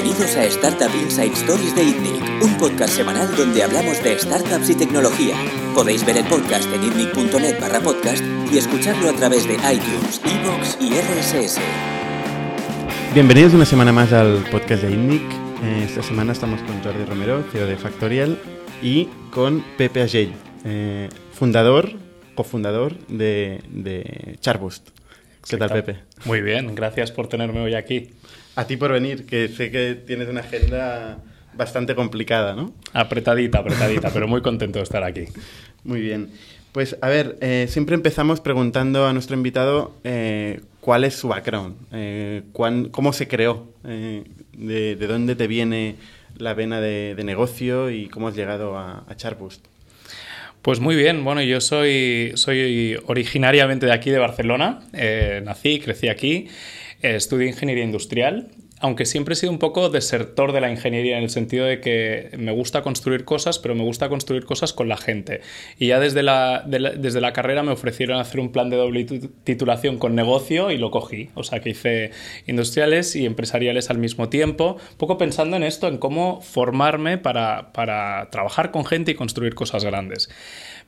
Bienvenidos a Startup Inside Stories de ITNIC, un podcast semanal donde hablamos de startups y tecnología. Podéis ver el podcast en itnic.net barra podcast y escucharlo a través de iTunes, Evox y RSS. Bienvenidos una semana más al podcast de ITNIC. Eh, esta semana estamos con Jordi Romero, CEO de Factorial, y con Pepe Agell, eh, fundador, cofundador de, de Charboost. ¿Qué tal, Pepe? Muy bien, gracias por tenerme hoy aquí. A ti por venir, que sé que tienes una agenda bastante complicada, ¿no? Apretadita, apretadita, pero muy contento de estar aquí. Muy bien. Pues a ver, eh, siempre empezamos preguntando a nuestro invitado eh, cuál es su background, eh, cuán, cómo se creó, de, de, dónde te viene la vena de, de, negocio y cómo has llegado a, a Charboost. Pues muy bien, bueno, yo soy, soy originariamente de aquí, de Barcelona, nací, crecí aquí, estudié ingeniería industrial, aunque siempre he sido un poco desertor de la ingeniería en el sentido de que me gusta construir cosas, pero me gusta construir cosas con la gente. Y ya desde la, de la, desde la carrera me ofrecieron hacer un plan de doble titulación con negocio y lo cogí. O sea que hice industriales y empresariales al mismo tiempo, poco pensando en esto, en cómo formarme para, para trabajar con gente y construir cosas grandes.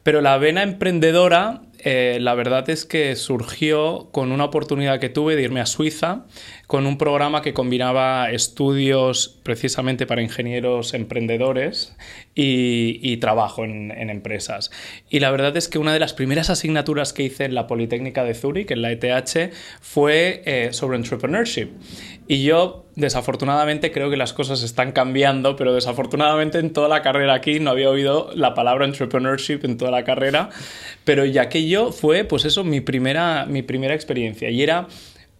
Pero la vena emprendedora, eh, la verdad es que surgió con una oportunidad que tuve de irme a Suiza con un programa que combinaba estudios precisamente para ingenieros emprendedores y, y trabajo en, empresas. Y la verdad es que una de las primeras asignaturas que hice en la Politécnica de Zúrich, en la ETH, fue eh, sobre entrepreneurship. Y yo, desafortunadamente, creo que las cosas están cambiando, pero desafortunadamente en toda la carrera aquí no había oído la palabra entrepreneurship en toda la carrera. Pero ya que yo fue, pues eso, mi primera, mi primera experiencia. Y era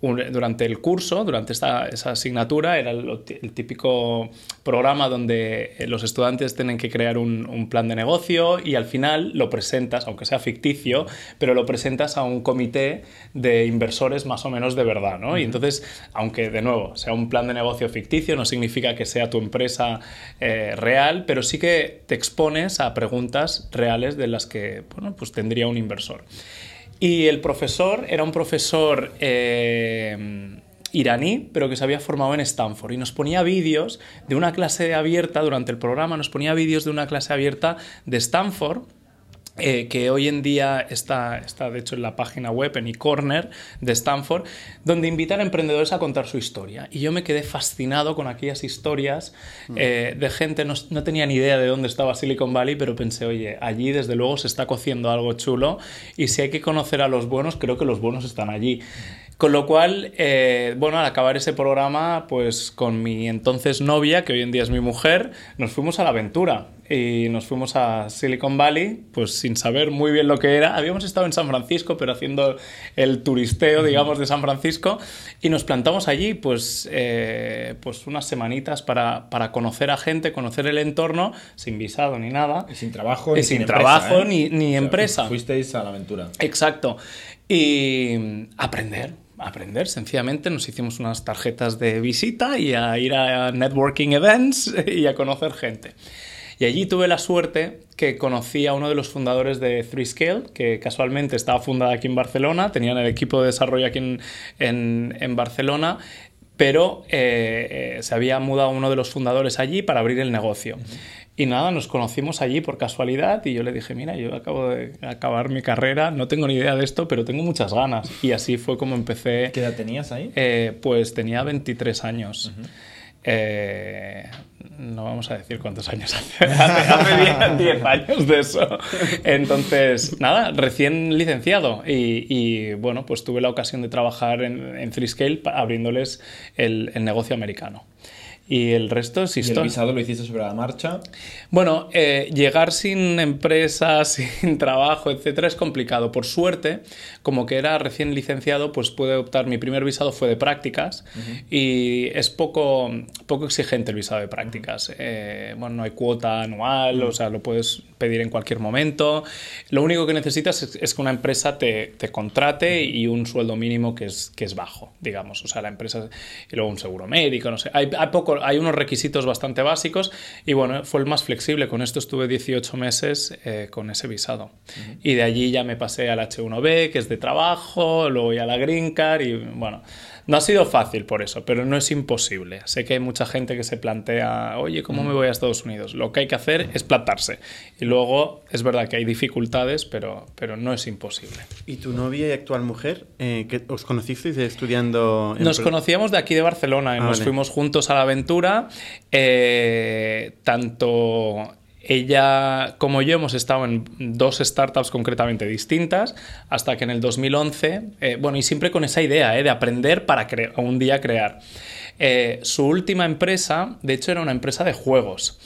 durante el curso, durante esta, esa asignatura, era el, el, típico programa donde los estudiantes tienen que crear un, un, plan de negocio y al final lo presentas, aunque sea ficticio, pero lo presentas a un comité de inversores más o menos de verdad, ¿no? Y entonces, aunque de nuevo sea un plan de negocio ficticio, no significa que sea tu empresa eh, real, pero sí que te expones a preguntas reales de las que, bueno, pues tendría un inversor. Y el profesor era un profesor eh, iraní, pero que se había formado en Stanford. Y nos ponía vídeos de una clase abierta durante el programa, nos ponía vídeos de una clase abierta de Stanford. Eh, que hoy en día está, está, de hecho, en la página web, en eCorner de Stanford, donde invitan a emprendedores a contar su historia. Y yo me quedé fascinado con aquellas historias mm. eh, de gente, no, no, tenía ni idea de dónde estaba Silicon Valley, pero pensé, oye, allí desde luego se está cociendo algo chulo y si hay que conocer a los buenos, creo que los buenos están allí. Con lo cual, eh, bueno, al acabar ese programa, pues con mi entonces novia, que hoy en día es mi mujer, nos fuimos a la aventura y nos fuimos a Silicon Valley, pues sin saber muy bien lo que era. Habíamos estado en San Francisco, pero haciendo el turisteo, digamos, de San Francisco, y nos plantamos allí, pues, eh, pues unas semanitas para, para, conocer a gente, conocer el entorno, sin visado ni nada. Y sin trabajo, y sin, sin empresa, trabajo ¿eh? ni, ni o sea, empresa. Fuisteis a la aventura. Exacto. Y aprender aprender. Sencillamente nos hicimos unas tarjetas de visita y a ir a networking events y a conocer gente. Y allí tuve la suerte que conocí a uno de los fundadores de 3Scale, que casualmente estaba fundada aquí en Barcelona, tenían el equipo de desarrollo aquí en, en, Barcelona, pero eh, eh, se había mudado uno de los fundadores allí para abrir el negocio. Y nada, nos conocimos allí por casualidad y yo le dije, mira, yo acabo de acabar mi carrera, no tengo ni idea de esto, pero tengo muchas ganas. Y así fue como empecé. ¿Qué edad tenías ahí? Eh, pues tenía 23 años. Uh -huh. eh, no vamos a decir cuántos años hace, hace 10 años de eso. Entonces, nada, recién licenciado y, y, bueno, pues tuve la ocasión de trabajar en, en 3Scale abriéndoles el, el negocio americano. Y el resto es historia. ¿Y el visado lo hiciste sobre la marcha? Bueno, eh, llegar sin empresa, sin trabajo, etcétera, es complicado. Por suerte, como que era recién licenciado, pues pude optar. Mi primer visado fue de prácticas uh -huh. y es poco, poco exigente el visado de prácticas. Eh, bueno, no hay cuota anual, uh -huh. o sea, lo puedes pedir en cualquier momento. Lo único que necesitas es, es que una empresa te, te contrate y un sueldo mínimo que es, que es bajo, digamos. O sea, la empresa. Y luego un seguro médico, no sé. Hay, hay poco hay unos requisitos bastante básicos y bueno, fue el más flexible. Con esto estuve 18 meses eh, con ese visado. Uh -huh. Y de allí ya me pasé al H1B, que es de trabajo, luego ya a la Green Card y bueno, No ha sido fácil por eso, pero no es imposible. Sé que hay mucha gente que se plantea, oye, ¿cómo me voy a Estados Unidos? Lo que hay que hacer es plantarse. Y luego es verdad que hay dificultades, pero, pero no es imposible. ¿Y tu novia y actual mujer, eh, que os conocisteis estudiando? en Nos conocíamos de aquí de Barcelona y Ah, nos vale. fuimos juntos a la aventura. Eh, tanto ella como yo hemos estado en dos startups concretamente distintas hasta que en el 2011, eh, bueno, y siempre con esa idea eh, de aprender para un día crear. Eh, su última empresa, de hecho, era una empresa de juegos.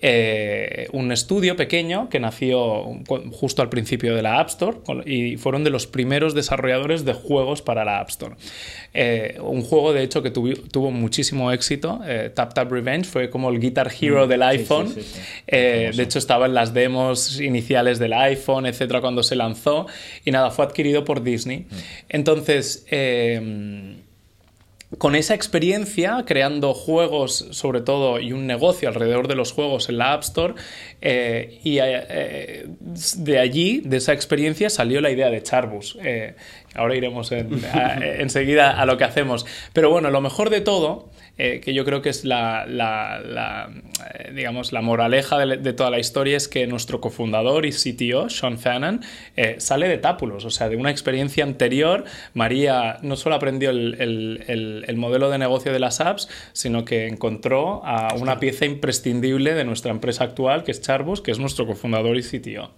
Eh, un estudio pequeño que nació justo al principio de la App Store y fueron de los primeros desarrolladores de juegos para la App Store. Eh, un juego, de hecho, que tuvi- tuvo muchísimo éxito, eh, Tap Tap Revenge, fue como el Guitar Hero del sí, iPhone. sí, sí. De hecho, estaba en las demos iniciales del iPhone, etcétera, cuando se lanzó. Y nada, fue adquirido por Disney. Entonces, eh, con esa experiencia, creando juegos sobre todo y un negocio alrededor de los juegos en la App Store, eh, y eh, de allí, de esa experiencia, salió la idea de Charbus. Eh, ahora iremos en- a- enseguida a lo que hacemos. Pero bueno, lo mejor de todo, eh, que yo creo que es la, la- la, eh, digamos, la moraleja de, de toda la historia, es que nuestro cofundador y CTO, Sean Fannon, eh, sale de Tápulos, o sea, de una experiencia anterior. María no solo aprendió el, el- el- el modelo de negocio de las apps, sino que encontró a una pieza imprescindible de nuestra empresa actual, que es Charbus, que es nuestro cofundador y CTO.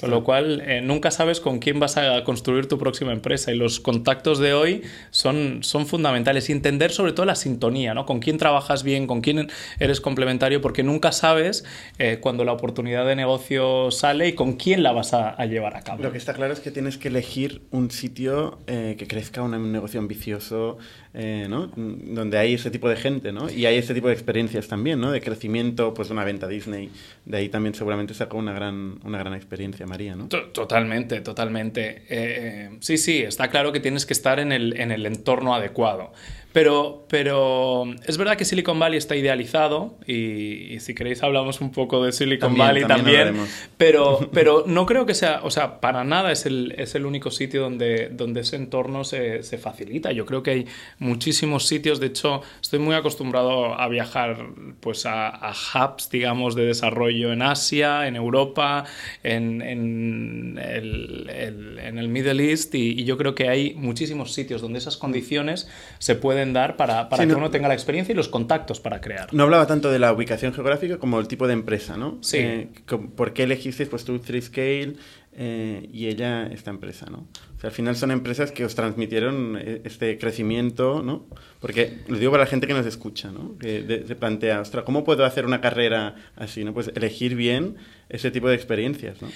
Con lo cual, eh, nunca sabes con quién vas a construir tu próxima empresa y los contactos de hoy son, son fundamentales. Y entender sobre todo la sintonía, ¿no? Con quién trabajas bien, con quién eres complementario, porque nunca sabes eh, cuando la oportunidad de negocio sale y con quién la vas a, llevar a cabo. Lo que está claro es que tienes que elegir un sitio eh, que crezca, un negocio ambicioso, eh, ¿no? Donde hay ese tipo de gente, ¿no? Y hay ese tipo de experiencias también, ¿no? De crecimiento, pues una venta Disney. De ahí también seguramente sacó una gran, una gran experiencia María, ¿no? To- Totalmente, totalmente. Eh, sí, sí, está claro que tienes que estar en el, en el entorno adecuado. Pero, pero es verdad que Silicon Valley está idealizado y, y si queréis hablamos un poco de Silicon También, Valley también pero, pero no creo que sea, o sea, para nada es el, es el único sitio donde, donde ese entorno se, se facilita. Yo creo que hay muchísimos sitios, de hecho, estoy muy acostumbrado a viajar pues a, a hubs, digamos, de desarrollo en Asia, en Europa, en, en el, el- en el Middle East y, y yo creo que hay muchísimos sitios donde esas condiciones se pueden dar para, para Sí, que no- uno tenga la experiencia y los contactos para crear. No hablaba tanto de la ubicación geográfica como el tipo de empresa, ¿no? Sí. Eh, ¿Por qué elegisteis pues tú 3Scale eh, y ella esta empresa, ¿no? O sea, al final son empresas que os transmitieron eh, este crecimiento, ¿no? Porque lo digo para la gente que nos escucha, ¿no? Que se plantea, ostras, ¿cómo puedo hacer una carrera así, no? Pues elegir bien ese tipo de experiencias, ¿no?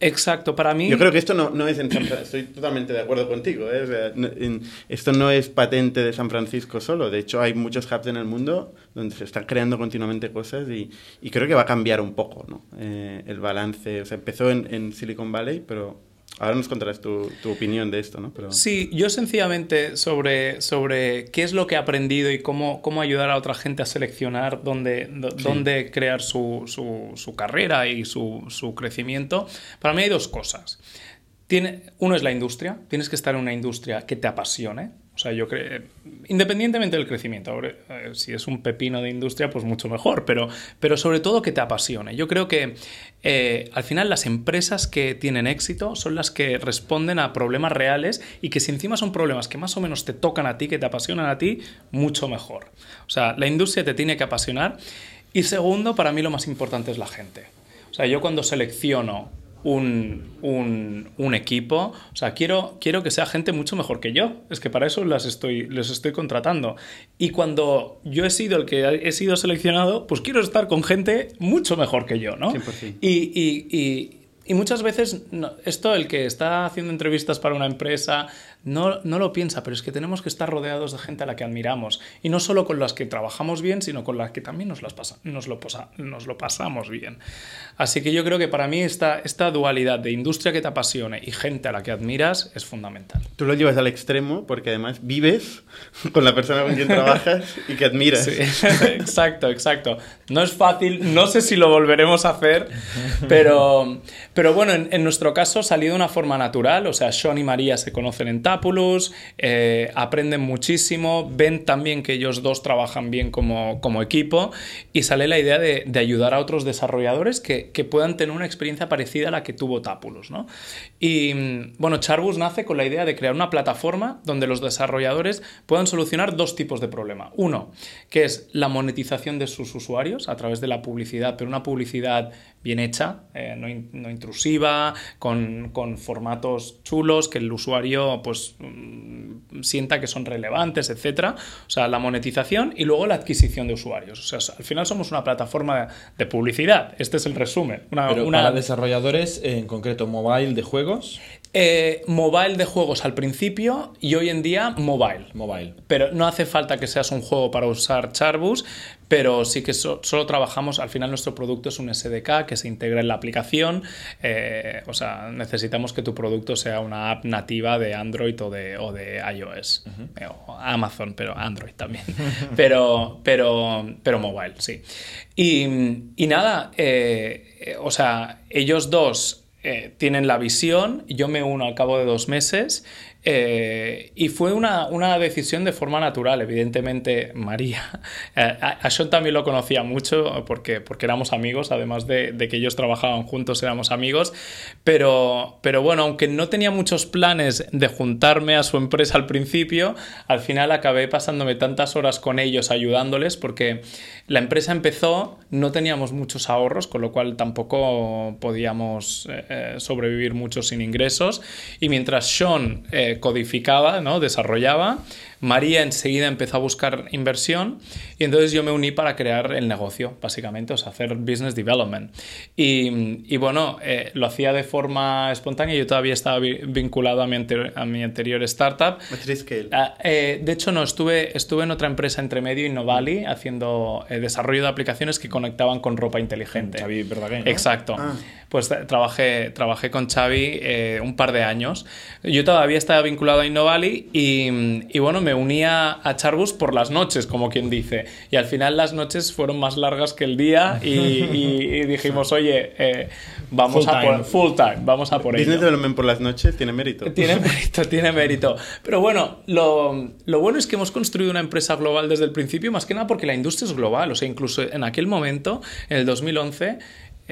Exacto, para mí... Yo creo que esto no, no es en San Francisco, estoy totalmente de acuerdo contigo, ¿eh? O sea, no- en- esto no es patente de San Francisco solo, de hecho hay muchos hubs en el mundo donde se están creando continuamente cosas y, y creo que va a cambiar un poco ¿no? Eh, el balance, o sea, empezó en, en Silicon Valley, pero ahora nos contarás tu, tu opinión de esto, ¿no? Pero... Sí, yo sencillamente sobre, sobre qué es lo que he aprendido y cómo, cómo ayudar a otra gente a seleccionar dónde, dó- dónde crear su, su- su carrera y su, su crecimiento, para mí hay dos cosas. Tiene, uno es la industria, tienes que estar en una industria que te apasione. O sea, yo creo, independientemente del crecimiento, ahora, eh, si es un pepino de industria, pues mucho mejor, pero, pero sobre todo que te apasione. Yo creo que eh, al final las empresas que tienen éxito son las que responden a problemas reales y que si encima son problemas que más o menos te tocan a ti, que te apasionan a ti, mucho mejor. O sea, la industria te tiene que apasionar. Y segundo, para mí lo más importante es la gente. O sea, yo cuando selecciono un, un- un equipo, o sea, quiero, quiero que sea gente mucho mejor que yo. Es que para eso las estoy, les estoy contratando. Y cuando yo he sido el que he sido seleccionado, pues quiero estar con gente mucho mejor que yo, ¿no? 100%. Y, y- y- y muchas veces no- esto, el que está haciendo entrevistas para una empresa, no, no lo piensa, pero es que tenemos que estar rodeados de gente a la que admiramos. Y no solo con las que trabajamos bien, sino con las que también nos, las pasa- nos, lo, posa- nos lo pasamos bien. Así que yo creo que para mí esta, esta dualidad de industria que te apasione y gente a la que admiras es fundamental. Tú lo llevas al extremo porque además vives con la persona con quien trabajas y que admiras. Sí, exacto, exacto. No es fácil, no sé si lo volveremos a hacer, pero, pero bueno, en, en nuestro caso salió de una forma natural, o sea, Sean y María se conocen en Tapulus, eh, aprenden muchísimo, ven también que ellos dos trabajan bien como, equipo y sale la idea de, ayudar a otros desarrolladores que, puedan tener una experiencia parecida a la que tuvo Tapulus, ¿no? Y bueno, Charbus nace con la idea de crear una plataforma donde los desarrolladores puedan solucionar dos tipos de problema. Uno, que es la monetización de sus usuarios a través de la publicidad, pero una publicidad bien hecha, eh, no, in- no intrusiva, con, con formatos chulos, que el usuario pues mm, sienta que son relevantes, etcétera. O sea, la monetización y luego la adquisición de usuarios. O sea, al final somos una plataforma de publicidad. Este es el resumen. Una, Pero una- para desarrolladores, en concreto mobile de juegos, eh, mobile de juegos al principio y hoy en día mobile. mobile. Pero no hace falta que seas un juego para usar Charbus, pero sí que so- solo trabajamos, al final nuestro producto es un SDK que se integra en la aplicación, eh, o sea, necesitamos que tu producto sea una app nativa de Android o de, o de iOS, Eh, o Amazon, pero Android también, pero, pero, pero mobile, sí. Y, y nada, eh, o sea, ellos dos eh, tienen la visión, yo me uno al cabo de dos meses eh, y fue una, una decisión de forma natural, evidentemente María. eh, a, también lo conocía mucho porque, porque éramos amigos, además de, de que ellos trabajaban juntos, éramos amigos, pero, pero bueno, aunque no tenía muchos planes de juntarme a su empresa al principio, al final acabé pasándome tantas horas con ellos ayudándoles porque la empresa empezó, no teníamos muchos ahorros, con lo cual tampoco podíamos eh, eh, sobrevivir mucho sin ingresos. Y mientras Sean eh, codificaba, ¿no? desarrollaba, María enseguida empezó a buscar inversión y entonces yo me uní para crear el negocio, básicamente, o sea, hacer business development. Y, y bueno, eh, lo hacía de forma espontánea, yo todavía estaba vi- vinculado a mi, a mi anterior startup. Matriz-scale. Ah, eh, de hecho, no, estuve, estuve en otra empresa entre medio, Innovali, haciendo eh, desarrollo de aplicaciones que conectaban con ropa inteligente. Xavi Verdaguer, ¿no? Exacto. Ah. Pues eh, trabajé, trabajé con Xavi eh, un par de años. Yo todavía estaba vinculado a Innovali y, y bueno, me unía a Charbus por las noches, como quien dice. Y al final las noches fueron más largas que el día y, y- y dijimos, oye, eh, vamos Full a time. por full time, vamos a por ello. Business development por las noches tiene mérito. Tiene mérito, tiene mérito. Pero bueno, lo, lo bueno es que hemos construido una empresa global desde el principio, más que nada porque la industria es global. O sea, incluso en aquel momento, en el 2011,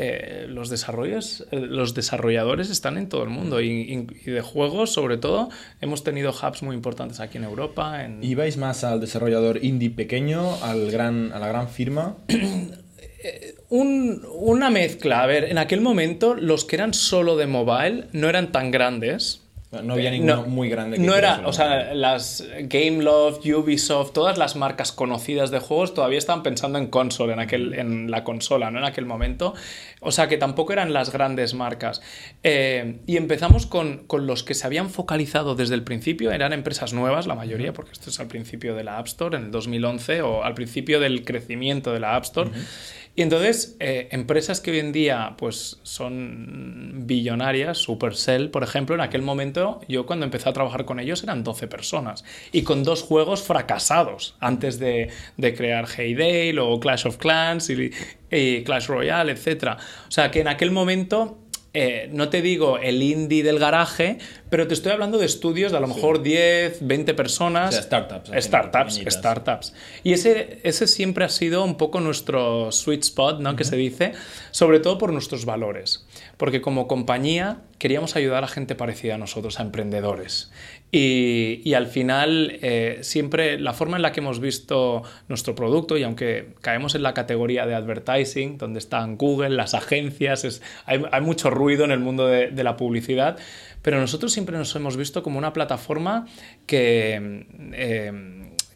eh, los, desarrollos, eh, los desarrolladores están en todo el mundo y, y- y de juegos, sobre todo, hemos tenido hubs muy importantes aquí en Europa. En... ¿Ibais más al desarrollador indie pequeño, al gran, a la gran firma? Un- una mezcla. A ver, en aquel momento, los que eran solo de mobile no eran tan grandes. No había ninguno muy grande. que No era, o sea, las Gameloft, Ubisoft, todas las marcas conocidas de juegos todavía estaban pensando en console, en, aquel, en la consola, ¿no? En aquel momento. O sea, que tampoco eran las grandes marcas. Eh, y empezamos con, con los que se habían focalizado desde el principio, eran empresas nuevas, la mayoría, porque esto es al principio de la App Store, en el 2011, o al principio del crecimiento de la App Store. Y entonces, eh, empresas que hoy en día pues, son billonarias, Supercell, por ejemplo, en aquel momento, yo cuando empecé a trabajar con ellos eran 12 personas y con dos juegos fracasados antes de, de crear Heyday, o Clash of Clans y, y Clash Royale, etc. O sea que en aquel momento eh, no te digo el indie del garaje, pero te estoy hablando de estudios de a lo mejor 10, 20 personas. O sea, startups, Startups, pequeñitas. startups. Y ese, ese siempre ha sido un poco nuestro sweet spot, ¿no? Que se dice, sobre todo por nuestros valores. Porque como compañía queríamos ayudar a gente parecida a nosotros, a emprendedores. Y, al final, eh, siempre la forma en la que hemos visto nuestro producto, y aunque caemos en la categoría de advertising, donde están Google, las agencias, es- hay, hay mucho ruido en el mundo de, de la publicidad, pero nosotros siempre nos hemos visto como una plataforma que... eh,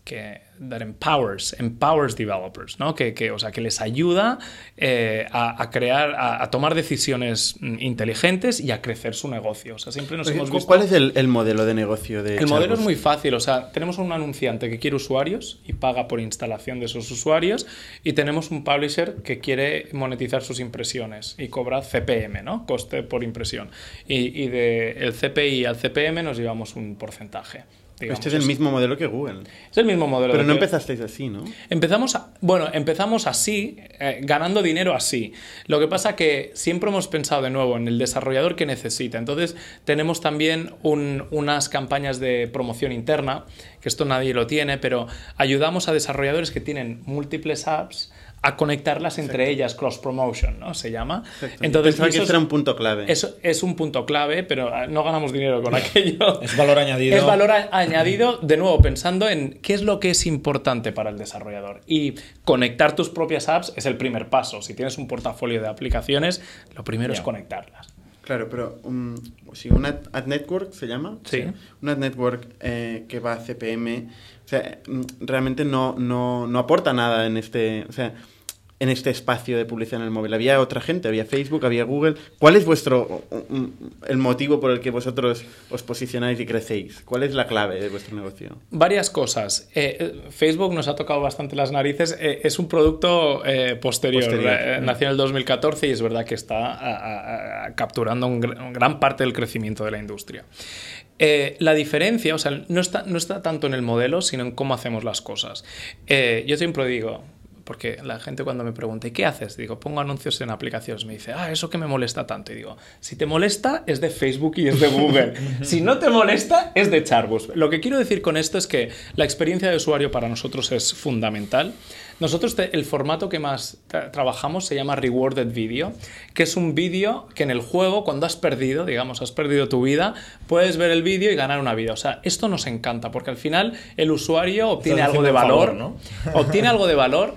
que that empowers, empowers developers, ¿no? Que, que, o sea, que les ayuda eh, a, a crear, a, a tomar decisiones mm, inteligentes y a crecer su negocio. O sea, siempre nos hemos ¿Cu- visto... ¿Cuál es el, el modelo de negocio de El modelo es Charbus? muy fácil, o sea, tenemos un anunciante que quiere usuarios y paga por instalación de esos usuarios y tenemos un publisher que quiere monetizar sus impresiones y cobra CPM, ¿no? Coste por impresión. Y, y de el CPI al CPM nos llevamos un porcentaje digamos. Este es el mismo modelo que Google. Es el mismo modelo. Pero no empezasteis así, ¿no? Empezamos, a- bueno, empezamos así, eh, ganando dinero así. Lo que pasa que siempre hemos pensado de nuevo en el desarrollador que necesita. Entonces tenemos también un- unas campañas de promoción interna, que esto nadie lo tiene, pero ayudamos a desarrolladores que tienen múltiples apps a conectarlas entre ellas, cross promotion, ¿no? Se llama. Exacto. Entonces, Pensaba que eso era es- un punto clave. eso es un punto clave, pero ah, no ganamos dinero con aquello. Es valor añadido. Es valor añadido, de nuevo, pensando en qué es lo que es importante para el desarrollador. Y conectar tus propias apps es el primer paso. Si tienes un portafolio de aplicaciones, lo primero es conectarlas. Claro, pero um, si una ad, ad network se llama, Sí. una ad network eh, que va a CPM, o sea, mm, realmente no, no, no aporta nada en este, o sea, en este espacio de publicidad en el móvil. Había otra gente, había Facebook, había Google. ¿Cuál es vuestro el motivo por el que vosotros os posicionáis y crecéis? ¿Cuál es la clave de vuestro negocio? Varias cosas. Eh, eh, Facebook nos ha tocado bastante las narices. Eh, es un producto eh, posterior. Posterior. Eh, nació en el 2014 y es verdad que está a- a- a- capturando un gr- un gran parte del crecimiento de la industria. Eh, la diferencia, o sea, no está, no está tanto en el modelo, sino en cómo hacemos las cosas. Eh, yo siempre digo, porque la gente cuando me pregunta, ¿y qué haces? Digo, pongo anuncios en aplicaciones. Me dice, ah, eso que me molesta tanto. Y digo, si te molesta, es de Facebook y es de Google. si no te molesta, es de Charbus. Lo que quiero decir con esto es que la experiencia de usuario para nosotros es fundamental. Nosotros te- el formato que más tra- trabajamos se llama Rewarded Video, que es un vídeo que en el juego, cuando has perdido, digamos, has perdido tu vida, puedes ver el vídeo y ganar una vida. O sea, esto nos encanta porque al final el usuario obtiene algo de valor, favor, ¿no? obtiene algo de valor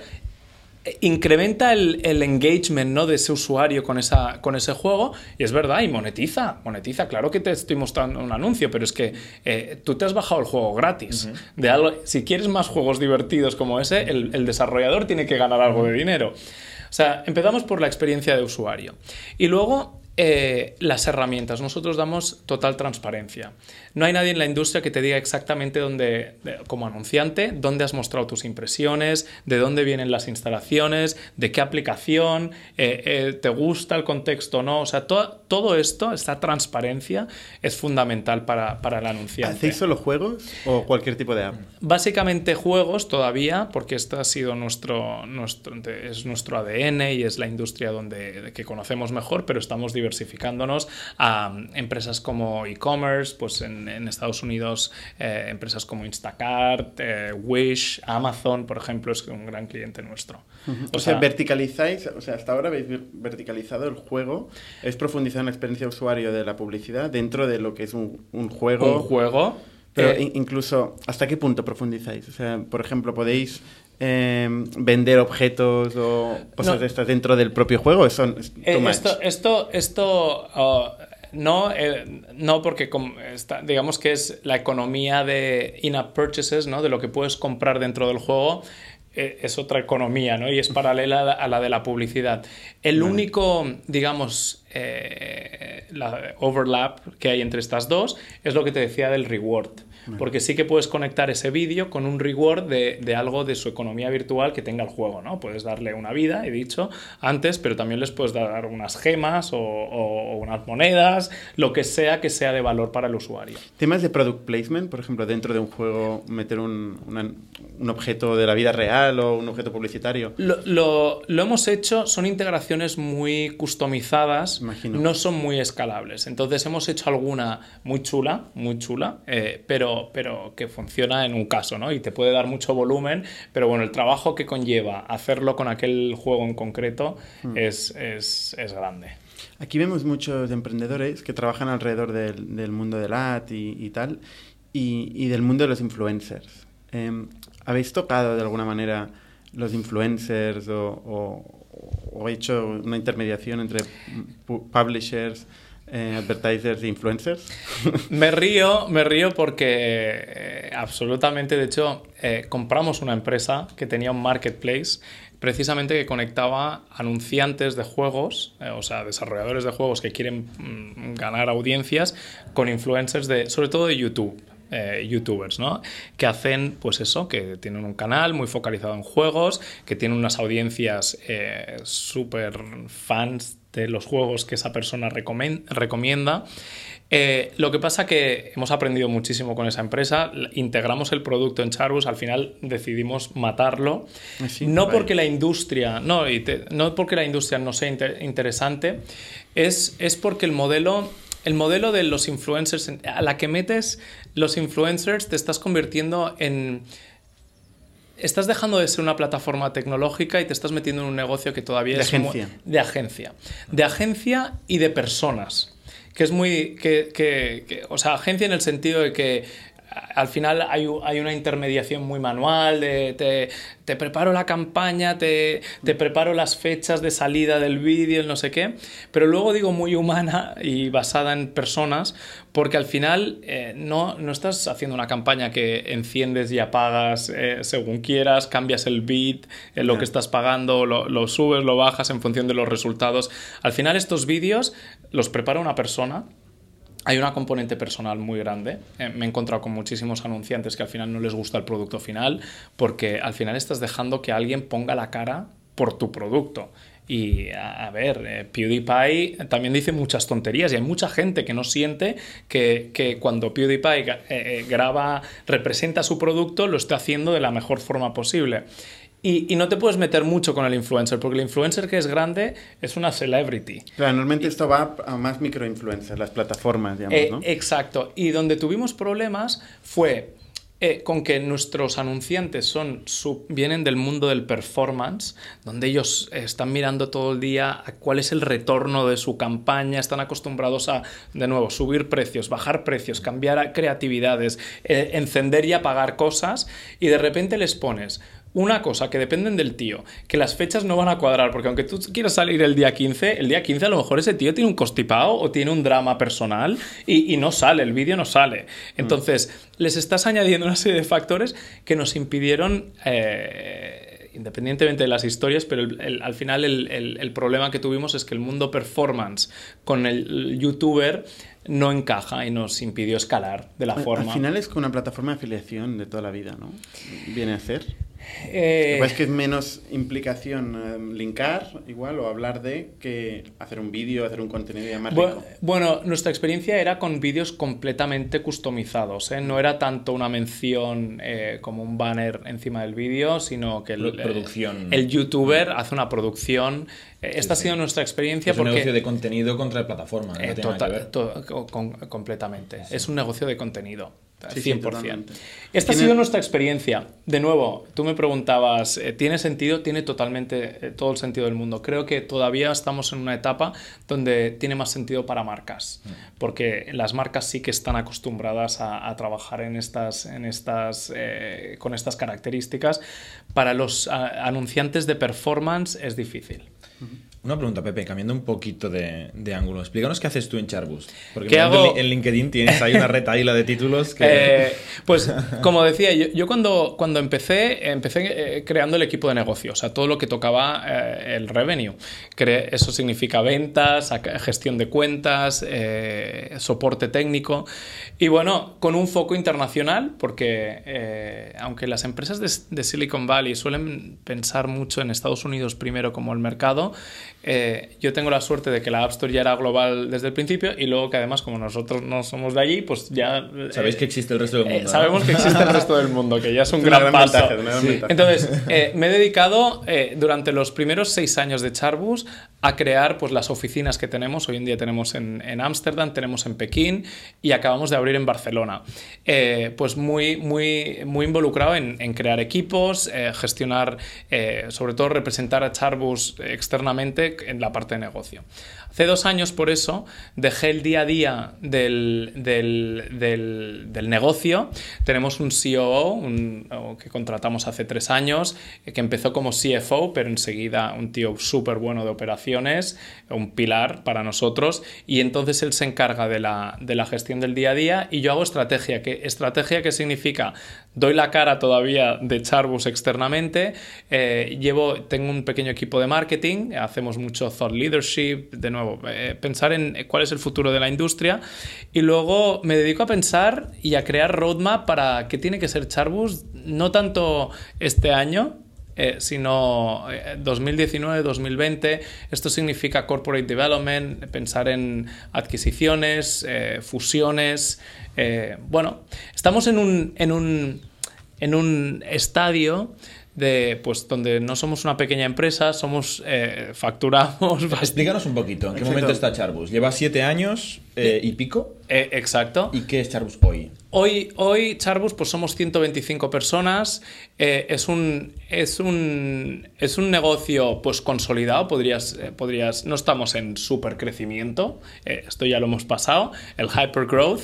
incrementa el, el engagement ¿no? de ese usuario con, esa, con ese juego y es verdad, y monetiza, monetiza. Claro que te estoy mostrando un anuncio, pero es que eh, tú te has bajado el juego gratis. de algo, si quieres más juegos divertidos como ese, el, el desarrollador tiene que ganar algo de dinero. O sea, empezamos por la experiencia de usuario. Y luego eh, las herramientas. Nosotros damos total transparencia. No hay nadie en la industria que te diga exactamente dónde, de- como anunciante, dónde has mostrado tus impresiones, de dónde vienen las instalaciones, de qué aplicación, eh, eh, te gusta el contexto o no. O sea, to- todo esto, esta transparencia, es fundamental para, para el anunciante. ¿Hacéis solo juegos o cualquier tipo de app? Básicamente juegos todavía, porque este ha sido nuestro, nuestro, es nuestro ADN y es la industria donde, que conocemos mejor, pero estamos diversificándonos a um, empresas como e-commerce, pues en, en Estados Unidos eh, empresas como Instacart, eh, Wish, Amazon, por ejemplo, es un gran cliente nuestro. O sea, verticalizáis, o sea, hasta ahora habéis ver- verticalizado el juego, es profundizado en la experiencia de usuario de la publicidad dentro de lo que es un, un juego. un juego. Pero eh, in- incluso, ¿hasta qué punto profundizáis? O sea, por ejemplo, ¿podéis eh, vender objetos o cosas No. de estas dentro del propio juego? Too Eh, esto, esto, esto oh, no, eh, no porque está- digamos que es la economía de in-app purchases, ¿no? De lo que puedes comprar dentro del juego. eh, es otra economía, ¿no? Y es paralela a la, a la de la publicidad. El único, digamos, eh, la overlap que hay entre estas dos es lo que te decía del reward. Porque sí que puedes conectar ese vídeo con un reward de, de algo de su economía virtual que tenga el juego, ¿no? Puedes darle una vida, he dicho antes, pero también les puedes dar unas gemas o, o- o unas monedas, lo que sea que sea de valor para el usuario. Temas de product placement, por ejemplo, dentro de un juego meter un, una- un objeto de la vida real o un objeto publicitario. Lo, lo- lo hemos hecho, son integraciones muy customizadas, Imagino. no son muy escalables. Entonces hemos hecho alguna muy chula, muy chula, eh, pero, pero que funciona en un caso, ¿no? Y te puede dar mucho volumen, pero bueno, el trabajo que conlleva hacerlo con aquel juego en concreto es, es- es grande. Aquí vemos muchos emprendedores que trabajan alrededor del, del mundo del ad y, y tal, y, y del mundo de los influencers. Em, ¿Habéis tocado de alguna manera los influencers o, o- o hecho una intermediación entre pu- publishers, eh, advertisers e influencers? Me río, me río porque eh, absolutamente, de hecho, eh, compramos una empresa que tenía un marketplace precisamente que conectaba anunciantes de juegos, o sea, desarrolladores de juegos que quieren mm, ganar audiencias con influencers de, sobre todo de YouTube. youtubers, ¿no? Que hacen, pues eso, que tienen un canal muy focalizado en juegos, que tienen unas audiencias súper fans de los juegos que esa persona recomienda Eh, lo que pasa que hemos aprendido muchísimo con esa empresa, integramos el producto en Charbus, al final decidimos matarlo. Así, no porque la industria, no, y te- no porque la industria no sea inter- interesante, es, es porque el modelo, el modelo de los influencers, en- a la que metes los influencers, te estás convirtiendo en... Estás dejando de ser una plataforma tecnológica y te estás metiendo en un negocio que todavía De es agencia. de agencia. De agencia y de personas. Que es muy. Que, que- que- o sea, agencia en el sentido de que al final hay, hay una intermediación muy manual de te, te preparo la campaña, te, te preparo las fechas de salida del vídeo, el no sé qué, pero luego digo muy humana y basada en personas, porque al final eh, no, no estás haciendo una campaña que enciendes y apagas eh, según quieras, cambias el bit, eh, lo que estás pagando, lo, lo subes, lo bajas en función de los resultados. Al final estos vídeos los prepara una persona. Hay una componente personal muy grande. Eh, me he encontrado con muchísimos anunciantes que al final no les gusta el producto final porque al final estás dejando que alguien ponga la cara por tu producto. Y a, ver, eh, PewDiePie también dice muchas tonterías y hay mucha gente que no siente que, cuando PewDiePie eh, graba, representa su producto, lo está haciendo de la mejor forma posible. Y, y no te puedes meter mucho con el influencer, porque el influencer que es grande es una celebrity. Claro, normalmente esto va a más microinfluencers, las plataformas, digamos, Eh, ¿no? Exacto. Y donde tuvimos problemas fue eh, con que nuestros anunciantes son vienen del mundo del performance, donde ellos están mirando todo el día a cuál es el retorno de su campaña, están acostumbrados a, de nuevo, subir precios, bajar precios, cambiar creatividades, eh, encender y apagar cosas, y de repente les pones una cosa que dependen del tío, que las fechas no van a cuadrar, porque aunque tú quieras salir el día 15, el día 15 a lo mejor ese tío tiene un constipado o tiene un drama personal y, y no sale, el vídeo no sale. Entonces, les estás añadiendo una serie de factores que nos impidieron... eh, independientemente de las historias, pero el- el- al final el, el- problema que tuvimos es que el mundo performance con el youtuber no encaja y nos impidió escalar de la forma. Al final es con una plataforma de afiliación de toda la vida, ¿no? Viene a ser. Eh, Pues que es menos implicación eh, linkar, igual, o hablar de que hacer un vídeo, hacer un contenido ya más rico. Bueno, nuestra experiencia era con vídeos completamente customizados. ¿eh? No era tanto una mención eh, como un banner encima del vídeo, sino que el, Pro- producción. el youtuber hace una producción. Eh, Esta ha sido nuestra experiencia Es un negocio de contenido contra la plataforma. no Eh, tiene nada tota- que ver. to- co- con- completamente. Es un negocio de contenido. Sí, sí, 100%. totalmente. Esta ha sido nuestra experiencia. De nuevo, tú me preguntabas, eh, ¿tiene sentido? Tiene totalmente eh, todo el sentido del mundo. Creo que todavía estamos en una etapa donde tiene más sentido para marcas, porque las marcas sí que están acostumbradas a, a trabajar en estas, en estas, eh, con estas características. Para los a- anunciantes de performance es difícil. Una pregunta, Pepe, cambiando un poquito de, de ángulo. Explícanos qué haces tú en Charbus. Porque ¿Qué mirando hago? en li- en LinkedIn tienes ahí una retaíla de títulos que... Eh, pues como decía, yo, yo cuando, cuando empecé, empecé eh, creando el equipo de negocio, o sea, todo lo que tocaba eh, el revenue. Cre- eso significa ventas, gestión de cuentas, eh, soporte técnico. Y bueno, con un foco internacional, porque aunque las empresas de, de Silicon Valley suelen pensar mucho en Estados Unidos primero como el mercado, eh, yo tengo la suerte de que la App Store ya era global desde el principio y luego que además como nosotros no somos de allí, pues ya... eh, Sabéis que existe el resto del eh, mundo. ¿no? sabemos que existe el resto del mundo, que ya es un Es gran, gran paso. ventaja, gran Sí. Entonces, me he dedicado durante los primeros seis años de Charbus a crear pues, las oficinas que tenemos. Hoy en día tenemos en Ámsterdam, tenemos en Pekín y acabamos de abrir en Barcelona. Pues muy, muy, muy involucrado en, en crear equipos, gestionar, sobre todo representar a Charbus externamente en la parte de negocio. Hace dos años, por eso, dejé el día a día del, del, del- negocio. Tenemos un COO que contratamos hace tres años, que empezó como CFO, pero enseguida un tío súper bueno de operaciones, un pilar para nosotros. Y entonces él se encarga de la, de la gestión del día a día y yo hago estrategia. ¿Qué, estrategia que significa? Doy la cara todavía de Charbus externamente, eh, llevo, tengo un pequeño equipo de marketing, hacemos mucho thought leadership, de nuevo, eh, pensar en cuál es el futuro de la industria y luego me dedico a pensar y a crear roadmap para qué tiene que ser Charbus, no tanto este año, eh, sino 2019-2020. Esto significa corporate development, pensar en adquisiciones, fusiones. bueno, estamos en un, en un, en un estadio de pues donde no somos una pequeña empresa, somos eh, facturamos. Explícanos un poquito, ¿en qué momento está Charbus? Lleva siete años eh, y pico. Eh, exacto. ¿Y qué es Charbus hoy? Hoy, hoy Charbus, pues somos 125 personas. Eh, es, un, es, un, es un negocio pues consolidado. Podrías, eh, podrías, no estamos en super crecimiento. Esto ya lo hemos pasado. El hyper growth.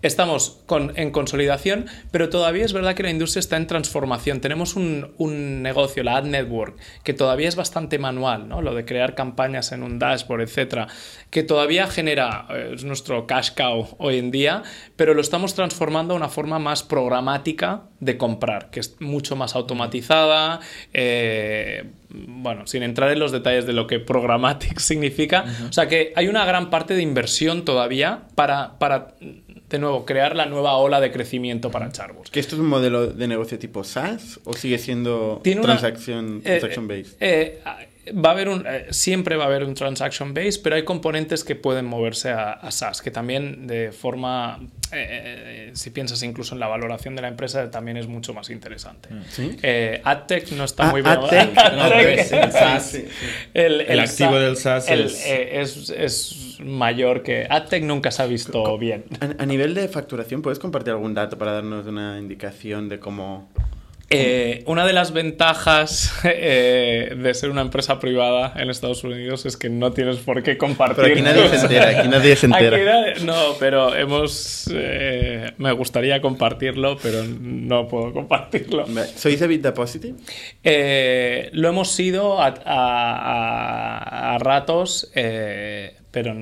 Estamos con, en consolidación, pero todavía es verdad que la industria está en transformación. Tenemos un, un negocio, la Ad Network, que todavía es bastante manual, ¿no? Lo de crear campañas en un dashboard, etcétera, que todavía genera, es nuestro cash cow hoy en día, pero lo estamos transformando una forma más programática de comprar, que es mucho más automatizada. Eh, bueno, sin entrar en los detalles de lo que programmatic significa. O sea que hay una gran parte de inversión todavía para, para de nuevo, crear la nueva ola de crecimiento para Charbus. ¿Que esto es un modelo de negocio tipo SaaS o sigue siendo transaction, eh, transaction based? Eh, va a haber un, eh, siempre va a haber un transaction base, pero hay componentes que pueden moverse a, SaaS, que también de forma, eh, eh, si piensas incluso en la valoración de la empresa, también es mucho más interesante. ¿Sí? AdTech no está ah, muy bien. AdTech, el, el, activo del SaaS es... es... mayor que AdTech nunca se ha visto bien. A, a nivel de facturación, ¿puedes compartir algún dato para darnos una indicación de cómo eh, una de las ventajas eh, de ser una empresa privada en Estados Unidos es que no tienes por qué compartir. Pero aquí nadie se entera, aquí nadie se entera. no, pero hemos. Eh, me gustaría compartirlo, pero no puedo compartirlo. ¿Sois EBITDA Positive? lo hemos sido a, a, a ratos pero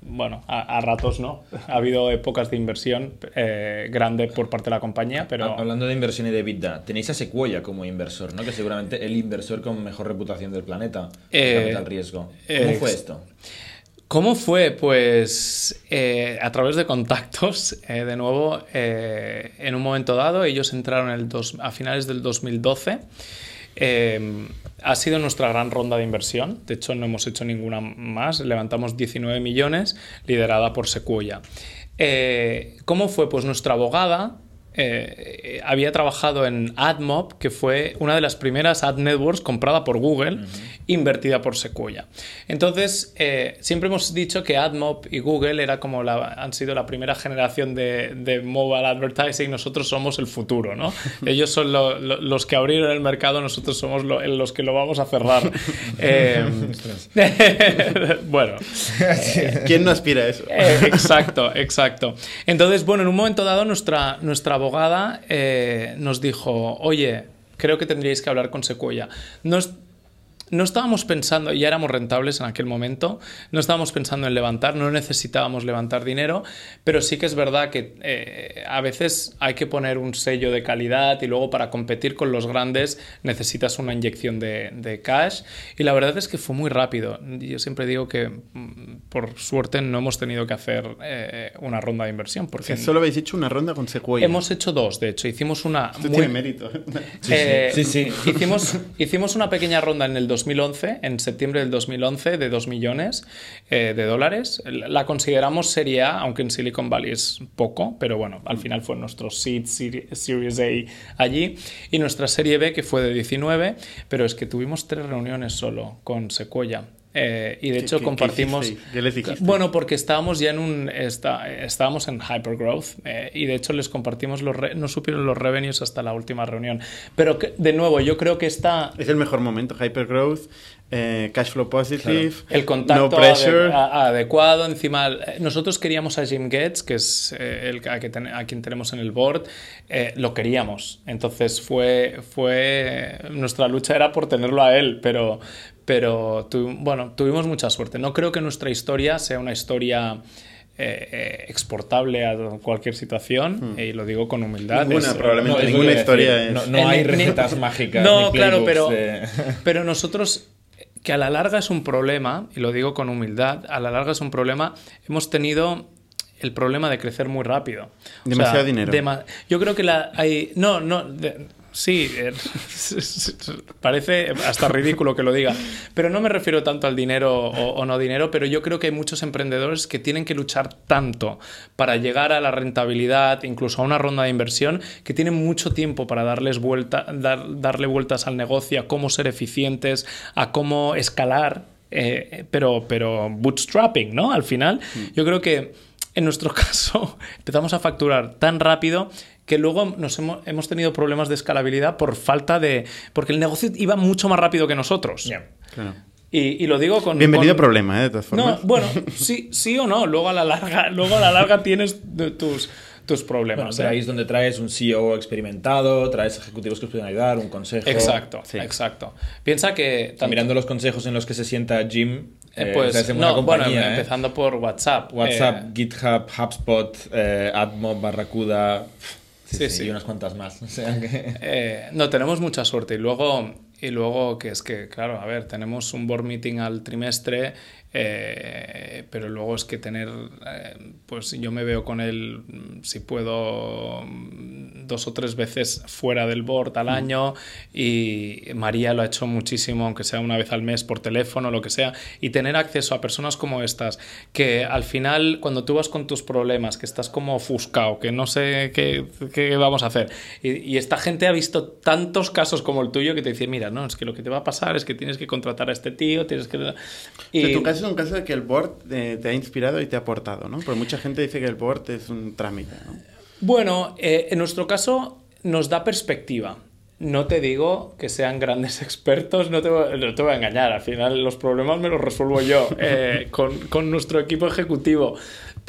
bueno, a, ratos no. Ha habido épocas de inversión eh, grande por parte de la compañía, pero... Hablando de inversión y de EBITDA, tenéis a Sequoia como inversor, ¿no? Que seguramente el inversor con mejor reputación del planeta, eh, capital riesgo. ¿Cómo fue esto? ¿Cómo fue? Pues eh, a través de contactos, eh, de nuevo, en un momento dado, ellos entraron el dos, a finales del 2012 Em, ha sido nuestra gran ronda de inversión, de hecho no hemos hecho ninguna más, levantamos 19 millones, liderada por Sequoia. Eh, ¿Cómo fue? Pues nuestra abogada eh, había trabajado en AdMob, que fue una de las primeras ad networks comprada por Google, invertida por Sequoia. Entonces, eh, siempre hemos dicho que AdMob y Google era como la, han sido la primera generación de, mobile advertising, nosotros somos el futuro, ¿no? Ellos son los que abrieron el mercado, nosotros somos los que lo vamos a cerrar. Eh, bueno. ¿Quién no aspira a eso? exacto, exacto. Entonces, bueno, en un momento dado nuestra, nuestra abogada eh, nos dijo, oye, creo que tendríais que hablar con Sequoia. No, no estábamos pensando, ya éramos rentables en aquel momento, no estábamos pensando en levantar, no necesitábamos levantar dinero, pero sí que es verdad que eh, a veces hay que poner un sello de calidad y luego para competir con los grandes necesitas una inyección de, cash y la verdad es que fue muy rápido. Yo siempre digo que mm, por suerte no hemos tenido que hacer eh, una ronda de inversión. Porque solo habéis hecho una ronda con Sequoia. Hemos hecho dos, de hecho. Hicimos una... Esto tiene mérito. ¿eh? sí, sí. Hicimos, hicimos una pequeña ronda en el 2011, en septiembre del 2011, de 2 millones eh, de dólares. La consideramos Serie A, aunque en Silicon Valley es poco, pero bueno, al final fue nuestro Seed Series A allí. Y nuestra Serie B, que fue de 19, pero es que tuvimos tres reuniones solo con Sequoia. Eh, y de hecho compartimos... bueno, porque estábamos ya en un... estábamos en hypergrowth eh, y de hecho les compartimos los... no supieron los revenues hasta la última reunión. Pero de nuevo, yo creo que está... Es el mejor momento, hypergrowth, eh, cash flow positive, el contacto adecuado. Encima, nosotros queríamos a Jim Gates, que es el a, a, quien tenemos en el board, lo queríamos. Entonces fue, fue. Nuestra lucha era por tenerlo a él, pero, pero bueno, tuvimos mucha suerte. No creo que nuestra historia sea una historia eh, eh, exportable a cualquier situación, hmm. y lo digo con humildad. Ninguna, probablemente ninguna historia No, hay recetas mágicas. No, claro, pero, pero nosotros que a la larga es un problema, y lo digo con humildad, a la larga es un problema, hemos tenido el problema de crecer muy rápido. Demasiado dinero. yo creo que la, hay... No, no sí, eh, parece hasta ridículo que lo diga, pero no me refiero tanto al dinero o, no dinero, pero yo creo que hay muchos emprendedores que tienen que luchar tanto para llegar a la rentabilidad, incluso a una ronda de inversión, que tienen mucho tiempo para darles vuelta, darle vueltas al negocio, a cómo ser eficientes, a cómo escalar, eh, pero, pero bootstrapping, ¿no? Al final, mm. yo creo que en nuestro caso empezamos a facturar tan rápido que luego nos hemos, tenido problemas de escalabilidad por falta de... porque el negocio iba mucho más rápido que nosotros. Y, lo digo con... Bienvenido problema, ¿eh? de todas formas. No, bueno, sí, sí o no. Luego a la larga, luego a la larga tienes tus, tus problemas. Bueno, ¿eh? ahí es donde traes un CEO experimentado, traes ejecutivos que os pueden ayudar, un consejo. Exacto, exacto. Piensa que... Mirando los consejos en los que se sienta Jim, eh, pues, no, bueno, empezando por WhatsApp. WhatsApp, GitHub, HubSpot, AdMob, Barracuda... Sí, sí, y unas cuantas más. Eh, no, tenemos mucha suerte. Y luego, y luego, que es que, claro, a ver, tenemos un board meeting al trimestre eh, pero luego es que tener, eh, pues yo me veo con él, mm, si puedo, mm, dos o tres veces fuera del board al año y María lo ha hecho muchísimo, aunque sea una vez al mes por teléfono, lo que sea, y tener acceso a personas como estas, que al final cuando tú vas con tus problemas, que estás como ofuscado, que no sé qué, qué vamos a hacer, y, esta gente ha visto tantos casos como el tuyo que te dice, mira, no, es que lo que te va a pasar es que tienes que contratar a este tío, tienes que... Y, es un caso de que el board eh, te ha inspirado y te ha aportado, ¿no? Porque mucha gente dice que el board es un trámite, ¿no? Bueno, eh, en nuestro caso nos da perspectiva. No te digo que sean grandes expertos, no te, no te voy a engañar. Al final los problemas me los resuelvo yo eh, con, con, nuestro equipo ejecutivo.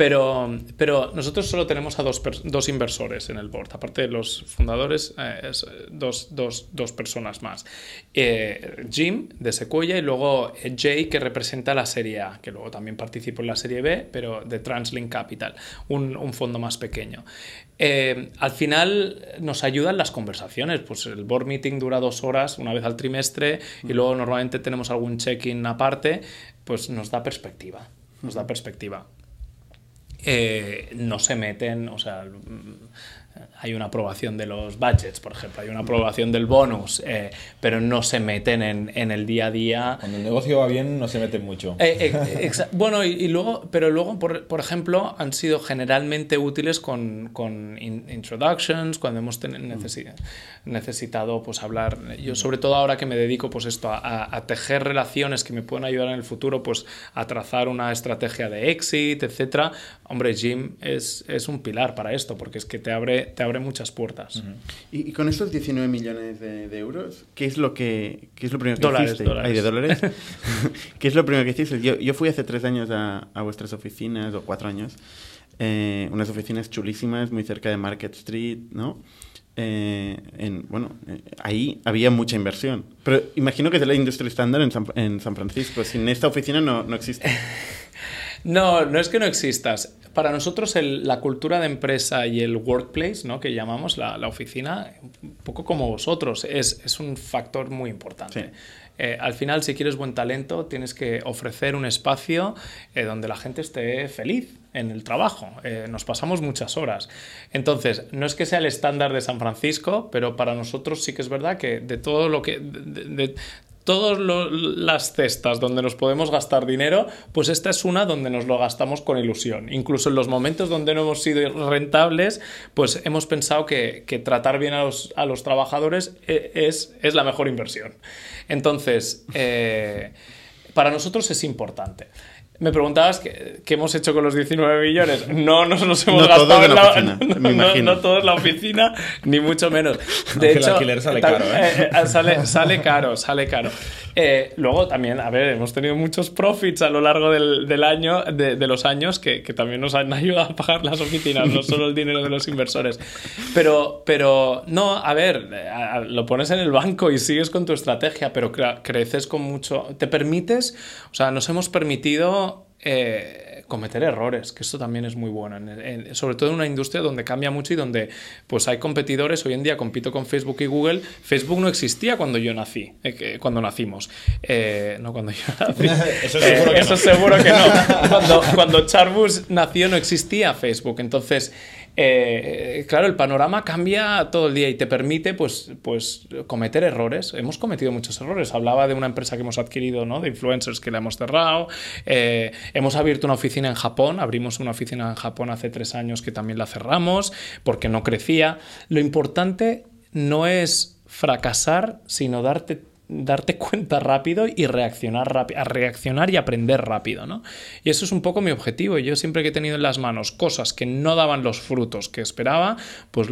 Pero, pero nosotros solo tenemos a dos, dos inversores en el board. Aparte de los fundadores, eh, es eh, dos, dos, dos, personas más. Eh, Jim, de Sequoia, y luego Jay, que representa la serie A, que luego también participó en la serie B, pero de Translink Capital, un, un fondo más pequeño. al final nos ayudan las conversaciones. Pues el board meeting dura dos horas, una vez al trimestre, y luego normalmente tenemos algún check-in aparte, pues nos da perspectiva. Nos da perspectiva. Eh, no se meten, o sea, hay una aprobación de los budgets, por ejemplo, hay una aprobación del bonus, eh, pero no se meten en, en, el día a día. Cuando el negocio va bien, no se meten mucho. Eh, eh, bueno, y, luego, pero luego, por, por, ejemplo, han sido generalmente útiles con, con introductions, cuando hemos necesitado pues, hablar. Yo, sobre todo ahora que me dedico pues, esto, a, a, tejer relaciones que me pueden ayudar en el futuro, pues, a trazar una estrategia de exit, etcétera. Hombre, Jim es, es un pilar para esto, porque es que te abre te abre muchas puertas. ¿Y, con estos 19 millones de, euros, ¿qué es lo que qué es lo primero que dólares, hiciste? Dólares. de dólares. ¿Qué es lo primero que hiciste? Yo, yo fui hace tres años a, a vuestras oficinas, o cuatro años, eh, unas oficinas chulísimas, muy cerca de Market Street, ¿no? Eh, en, bueno, eh, ahí había mucha inversión. Pero imagino que es la industria estándar en San, en San Francisco. Sin esta oficina no, no existe. no, no es que no existas para nosotros la cultura de empresa y el workplace, ¿no? que llamamos la, oficina, un poco como vosotros, es, es un factor muy importante. Eh, al final, si quieres buen talento, tienes que ofrecer un espacio eh, donde la gente esté feliz en el trabajo. Eh, nos pasamos muchas horas. Entonces, no es que sea el estándar de San Francisco, pero para nosotros sí que es verdad que de todo lo que... de, todas las cestas donde nos podemos gastar dinero, pues esta es una donde nos lo gastamos con ilusión. Incluso en los momentos donde no hemos sido rentables, pues hemos pensado que, tratar bien a los, trabajadores eh, es, es, la mejor inversión. Entonces, eh, para nosotros es importante. Me preguntabas qué, hemos hecho con los 19 millones. No nos los hemos gastado en la, oficina, no, no, todo en la oficina, ni mucho menos. De hecho, el alquiler sale caro. ¿eh? Eh, sale, sale caro, sale caro. Eh, luego también, a ver, hemos tenido muchos profits a lo largo del, año, de, de, los años, que, que, también nos han ayudado a pagar las oficinas, no solo el dinero de los inversores. Pero, pero no, a ver, lo pones en el banco y sigues con tu estrategia, pero creces con mucho. Te permites, o sea, nos hemos permitido eh, cometer errores, que esto también es muy bueno, sobre todo en una industria donde cambia mucho y donde pues hay competidores, hoy en día compito con Facebook y Google, Facebook no existía cuando yo nací, eh, cuando nacimos, eh, no cuando yo nací, eso, seguro, que eso seguro que no, cuando, cuando Charbus nació no existía Facebook, entonces eh, claro, el panorama cambia todo el día y te permite pues, pues cometer errores. Hemos cometido muchos errores. Hablaba de una empresa que hemos adquirido, ¿no? de influencers que la hemos cerrado. Eh, hemos abierto una oficina en Japón. Abrimos una oficina en Japón hace tres años que también la cerramos porque no crecía. Lo importante no es fracasar, sino darte darte cuenta rápido y reaccionar rápido, a reaccionar y aprender rápido, ¿no? Y eso es un poco mi objetivo. Yo siempre que he tenido en las manos cosas que no daban los frutos que esperaba, pues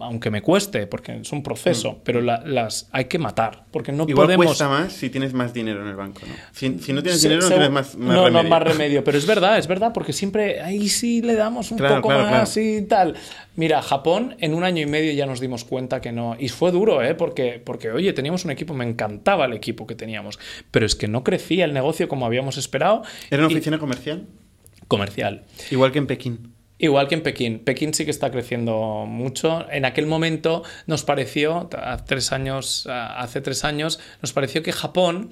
aunque me cueste, porque es un proceso, mm. pero las hay que matar, porque no Igual podemos... cuesta más si tienes más dinero en el banco, ¿no? Si, no tienes dinero no tienes más, más remedio. No, más remedio, pero es verdad, es verdad, porque siempre ahí sí le damos un poco más y tal. Mira, Japón en un año y medio ya nos dimos cuenta que no. Y fue duro, ¿eh? Porque, porque oye, teníamos un equipo, me encantaba el equipo que teníamos, pero es que no crecía el negocio como habíamos esperado. ¿Era una oficina comercial? Comercial. Igual que en Pekín. Igual que en Pekín. Pekín sí que está creciendo mucho. En aquel momento nos pareció, hace tres años, hace tres años, nos pareció que Japón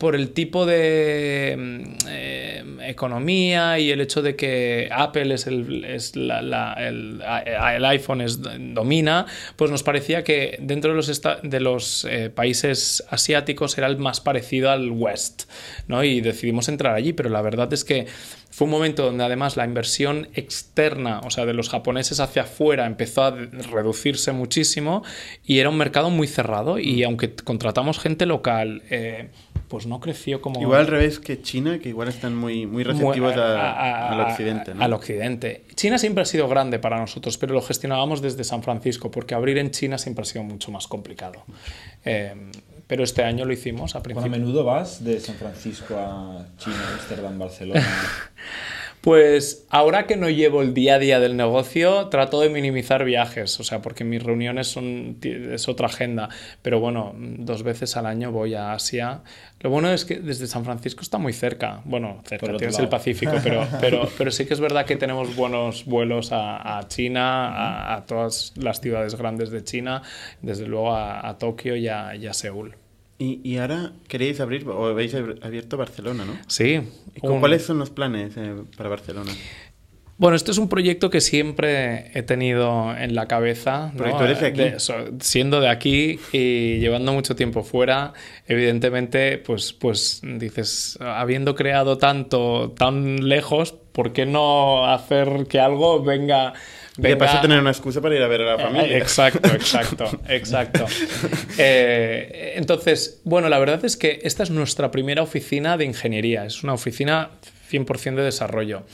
por el tipo de mm, eh, economía y el hecho de que Apple es el, es la, el, el, iPhone es, domina, pues nos parecía que dentro de los, de los eh, países asiáticos era el más parecido al West, ¿no? Y decidimos entrar allí, pero la verdad es que fue un momento donde además la inversión externa, o sea, de los japoneses hacia afuera, empezó a reducirse muchísimo y era un mercado muy cerrado y aunque contratamos gente local, eh, pues no creció como... Igual al revés que China, que igual están muy, muy receptivos al occidente. Al occidente. China siempre ha sido grande para nosotros, pero lo gestionábamos desde San Francisco, porque abrir en China siempre ha sido mucho más complicado. Eh, pero este año lo hicimos a principio. a menudo vas de San Francisco a China, Amsterdam, Barcelona? Pues ahora que no llevo el día a día del negocio, trato de minimizar viajes, o sea, porque mis reuniones son es otra agenda, pero bueno, dos veces al año voy a Asia. Lo bueno es que desde San Francisco está muy cerca, bueno, cerca, tienes el Pacífico, pero, pero, pero sí que es verdad que tenemos buenos vuelos a, China, a, todas las ciudades grandes de China, desde luego a, Tokio y a, y a Seúl. Y, ahora queréis abrir, o habéis abierto Barcelona, ¿no? Sí. ¿Cuáles son los planes eh, para Barcelona? Bueno, esto es un proyecto que siempre he tenido en la cabeza. ¿no? tú eres de aquí. siendo de aquí y llevando mucho tiempo fuera, evidentemente, pues, pues dices, habiendo creado tanto tan lejos, ¿por qué no hacer que algo venga Venga... De paso tener una excusa para ir a ver a la familia. Exacto, exacto, exacto. Eh, entonces, bueno, la verdad es que esta es nuestra primera oficina de ingeniería. Es una oficina 100% de desarrollo.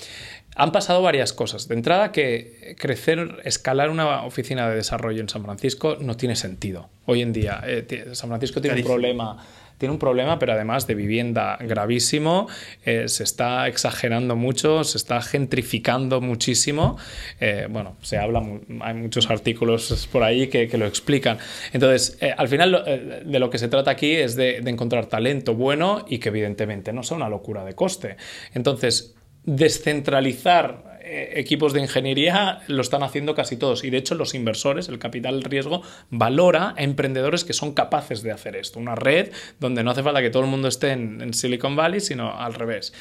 Han pasado varias cosas. De entrada, que crecer, escalar una oficina de desarrollo en San Francisco no tiene sentido. Hoy en día, eh, San Francisco tiene un problema tiene un problema, pero además de vivienda gravísimo, eh, se está exagerando mucho, se está gentrificando muchísimo. Eh, bueno, se habla, hay muchos artículos por ahí que, lo explican. Entonces, eh, al final de lo que se trata aquí es de, de encontrar talento bueno y que evidentemente no sea una locura de coste. Entonces, descentralizar equipos de ingeniería lo están haciendo casi todos. Y de hecho los inversores, el capital riesgo, valora a emprendedores que son capaces de hacer esto. Una red donde no hace falta que todo el mundo esté en, Silicon Valley, sino al revés.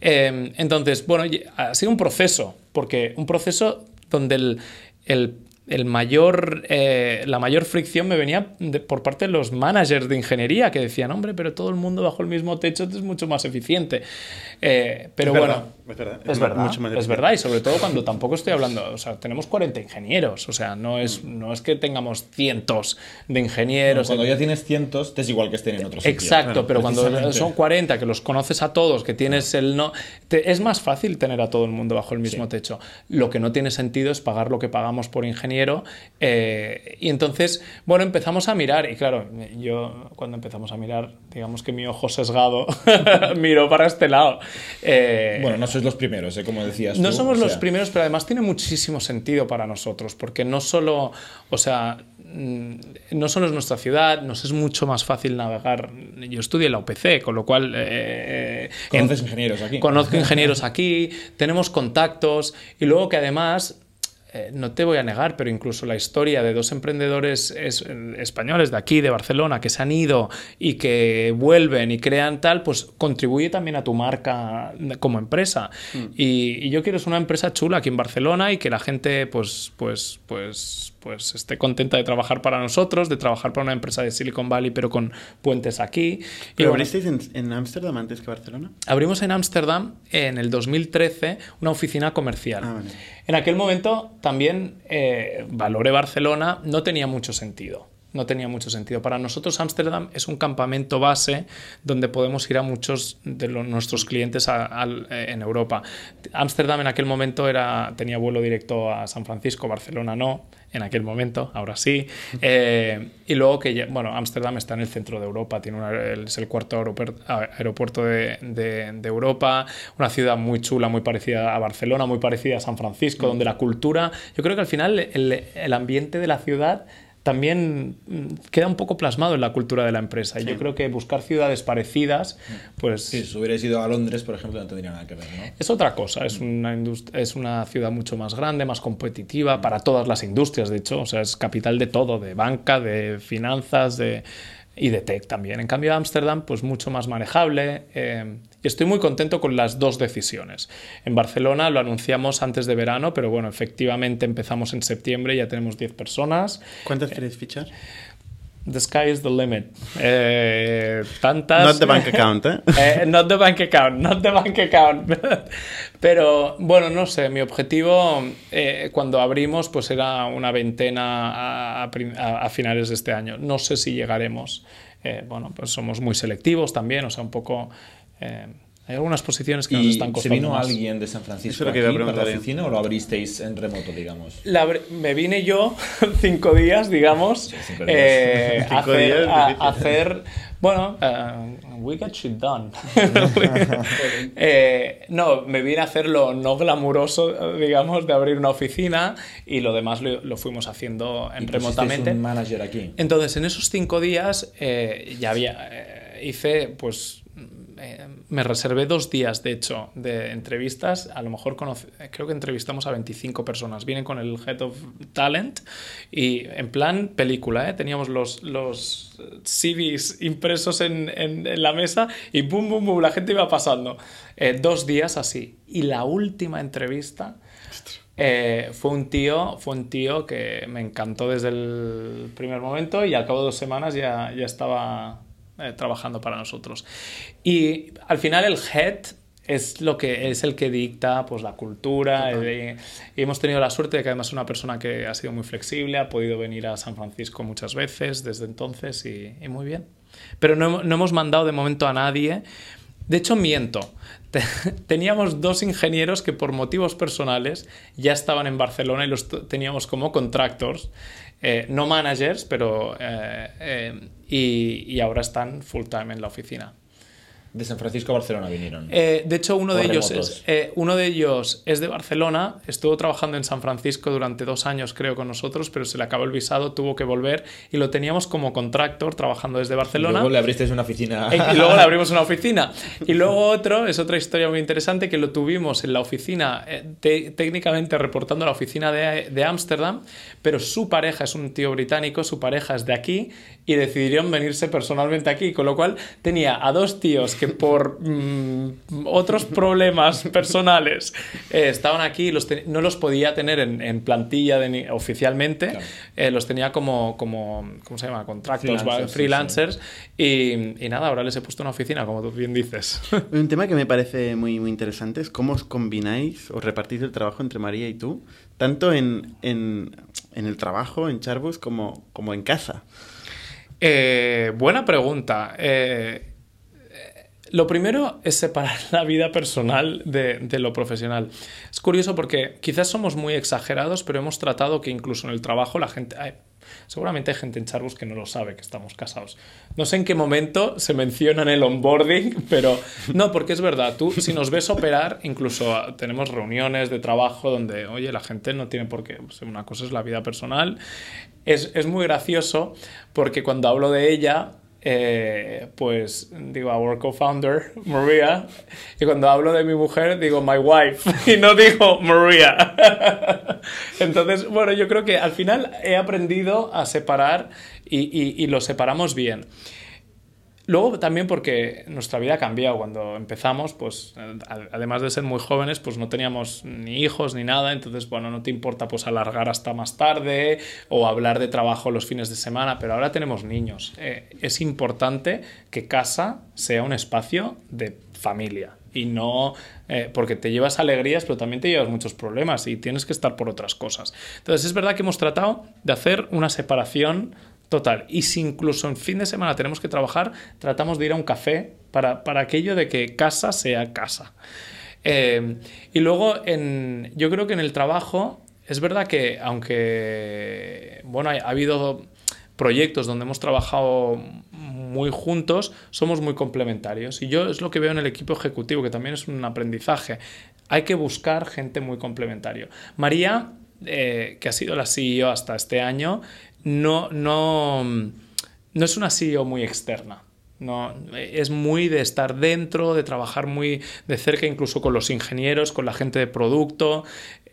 Em, entonces, bueno, ha sido un proceso, porque un proceso donde el, el el mayor, eh, la mayor fricción me venía por parte de los managers de ingeniería que decían, hombre, pero todo el mundo bajo el mismo techo es mucho más eficiente. Eh, pero bueno, es verdad, es, verdad, es verdad, y sobre todo cuando tampoco estoy hablando, o sea, tenemos 40 ingenieros, o sea, no es, no es que tengamos cientos de ingenieros. cuando ya tienes cientos, es igual que estén en otros Exacto, pero cuando son 40, que los conoces a todos, que tienes el no... es más fácil tener a todo el mundo bajo el mismo techo. Lo que no tiene sentido es pagar lo que pagamos por ingeniero. Eh, y entonces, bueno, empezamos a mirar, y claro, yo cuando empezamos a mirar, digamos que mi ojo sesgado miró para este lado. Eh, bueno, no sois los primeros, ¿eh? como decías. No somos los primeros, pero además tiene muchísimo sentido para nosotros, porque no solo, o sea, mm, no solo es nuestra ciudad, nos es mucho más fácil navegar. Yo estudié en la UPC, con lo cual... Eh, ¿Conoces ingenieros aquí? Conozco ingenieros aquí, tenemos contactos y luego que además eh, no te voy a negar, pero incluso la historia de dos emprendedores españoles de aquí, de Barcelona, que se han ido y que vuelven y crean tal, pues contribuye también a tu marca como empresa. Mm. Y, y, yo quiero ser una empresa chula aquí en Barcelona y que la gente, pues, pues, pues, pues esté contenta de trabajar para nosotros, de trabajar para una empresa de Silicon Valley, pero con puentes aquí. ¿Pero abristeis en Ámsterdam antes que Barcelona? Abrimos en Ámsterdam en el 2013 una oficina comercial. Ah, en aquel momento también eh, Valore Barcelona no tenía mucho sentido no tenía mucho sentido. Para nosotros Ámsterdam es un campamento base donde podemos ir a muchos de nuestros clientes eh, en Europa. Ámsterdam en aquel momento era, tenía vuelo directo a San Francisco, Barcelona no, en aquel momento, ahora sí. Eh, y luego que, bueno, Ámsterdam está en el centro de Europa, tiene es el cuarto aeropuerto de, de, Europa, una ciudad muy chula, muy parecida a Barcelona, muy parecida a San Francisco, donde la cultura, yo creo que al final el, el ambiente de la ciudad también mm, queda un poco plasmado en la cultura de la empresa. Y yo creo que buscar ciudades parecidas, pues... si hubierais ido a Londres, por ejemplo, no tendría nada que ver, ¿no? Es otra cosa, es una, es una ciudad mucho más grande, más competitiva para todas las industrias, de hecho, o sea, es capital de todo, de banca, de finanzas, de y de tech también. En cambio, Ámsterdam, pues mucho más manejable. Eh, y estoy muy contento con las dos decisiones. En Barcelona lo anunciamos antes de verano, pero bueno, efectivamente empezamos en septiembre, ya tenemos 10 personas. ¿Cuántas queréis fichar? The sky is the limit. Eh, tantas. Not the bank account, ¿eh? ¿eh? Not the bank account, not the bank account. Pero bueno, no sé, mi objetivo eh, cuando abrimos pues era una veintena a, a, finales de este año. No sé si llegaremos. Eh, bueno, pues somos muy selectivos también, o sea, un poco eh, hay algunas posiciones que nos están costando. ¿Se vino alguien de San Francisco aquí para la oficina o lo abristeis en remoto, digamos? me vine yo cinco días, digamos, eh, a, hacer, hacer, Bueno, uh, we got shit done. Eh, no, me vine a hacer lo no glamuroso, digamos, de abrir una oficina y lo demás lo, fuimos haciendo en remotamente. un manager aquí? Entonces, en esos cinco días ya había... hice, pues eh, me reservé dos días, de hecho, de entrevistas. A lo mejor creo que entrevistamos a 25 personas. Vienen con el Head of Talent y en plan película, ¿eh? teníamos los, los CVs impresos en, en, la mesa y boom, boom, boom, la gente iba pasando. Eh, dos días así. Y la última entrevista... fue un tío fue un tío que me encantó desde el primer momento y al cabo de dos semanas ya, ya estaba eh, trabajando para nosotros. Y al final el head es lo que es el que dicta pues la cultura y hemos tenido la suerte de que además es una persona que ha sido muy flexible ha podido venir a San Francisco muchas veces desde entonces y, muy bien. Pero no, no, hemos mandado de momento a nadie. De hecho miento. Teníamos dos ingenieros que por motivos personales ya estaban en Barcelona y los teníamos como contractors eh, no managers, pero... Eh, eh, y, y, ahora están full time en la oficina. De San Francisco a Barcelona vinieron. Eh, de hecho, uno de, ellos es, eh, uno de ellos es de Barcelona, estuvo trabajando en San Francisco durante dos años, creo, con nosotros, pero se le acabó el visado, tuvo que volver y lo teníamos como contractor trabajando desde Barcelona. Y luego le abriste una oficina. Y, luego le abrimos una oficina. Y luego otro, es otra historia muy interesante, que lo tuvimos en la oficina, eh, técnicamente reportando a la oficina de Ámsterdam, pero su pareja es un tío británico, su pareja es de aquí y decidieron venirse personalmente aquí, con lo cual tenía a dos tíos que por mm, otros problemas personales eh, estaban aquí y los no los podía tener en, plantilla oficialmente, eh, los tenía como, como, ¿cómo se llama? Contractors, freelancers, Y, nada, ahora les he puesto una oficina, como tú bien dices. Un tema que me parece muy, muy interesante es cómo os combináis o repartís el trabajo entre María y tú, tanto en, en, en el trabajo, en Charbus, como, como en casa. Eh, buena pregunta. Eh, lo primero es separar la vida personal de, lo profesional. Es curioso porque quizás somos muy exagerados, pero hemos tratado que incluso en el trabajo la gente... Seguramente hay gente en Charbus que no lo sabe que estamos casados. No sé en qué momento se menciona en el onboarding, pero no, porque es verdad, tú si nos ves operar, incluso tenemos reuniones de trabajo donde, oye, la gente no tiene por qué, pues, una cosa es la vida personal. Es, es muy gracioso porque cuando hablo de ella, eh, pues digo our co-founder, Maria, y cuando hablo de mi mujer digo my wife y no digo Maria. Entonces, bueno, yo creo que al final he aprendido a separar y, y lo separamos bien. Luego también porque nuestra vida ha cambiado. Cuando empezamos, pues además de ser muy jóvenes, pues no teníamos ni hijos ni nada. Entonces, bueno, no te importa pues alargar hasta más tarde o hablar de trabajo los fines de semana. Pero ahora tenemos niños. Eh, es importante que casa sea un espacio de familia y no eh, porque te llevas alegrías, pero también te llevas muchos problemas y tienes que estar por otras cosas. Entonces es verdad que hemos tratado de hacer una separación Total. Y si incluso en fin de semana tenemos que trabajar, tratamos de ir a un café para, aquello de que casa sea casa. Eh, y luego, en, yo creo que en el trabajo, es verdad que aunque, bueno, ha, habido proyectos donde hemos trabajado muy juntos, somos muy complementarios. Y yo es lo que veo en el equipo ejecutivo, que también es un aprendizaje. Hay que buscar gente muy complementario. María, eh, que ha sido la CEO hasta este año, no, no, no es una CEO muy externa. No, es muy de estar dentro, de trabajar muy de cerca, incluso con los ingenieros, con la gente de producto.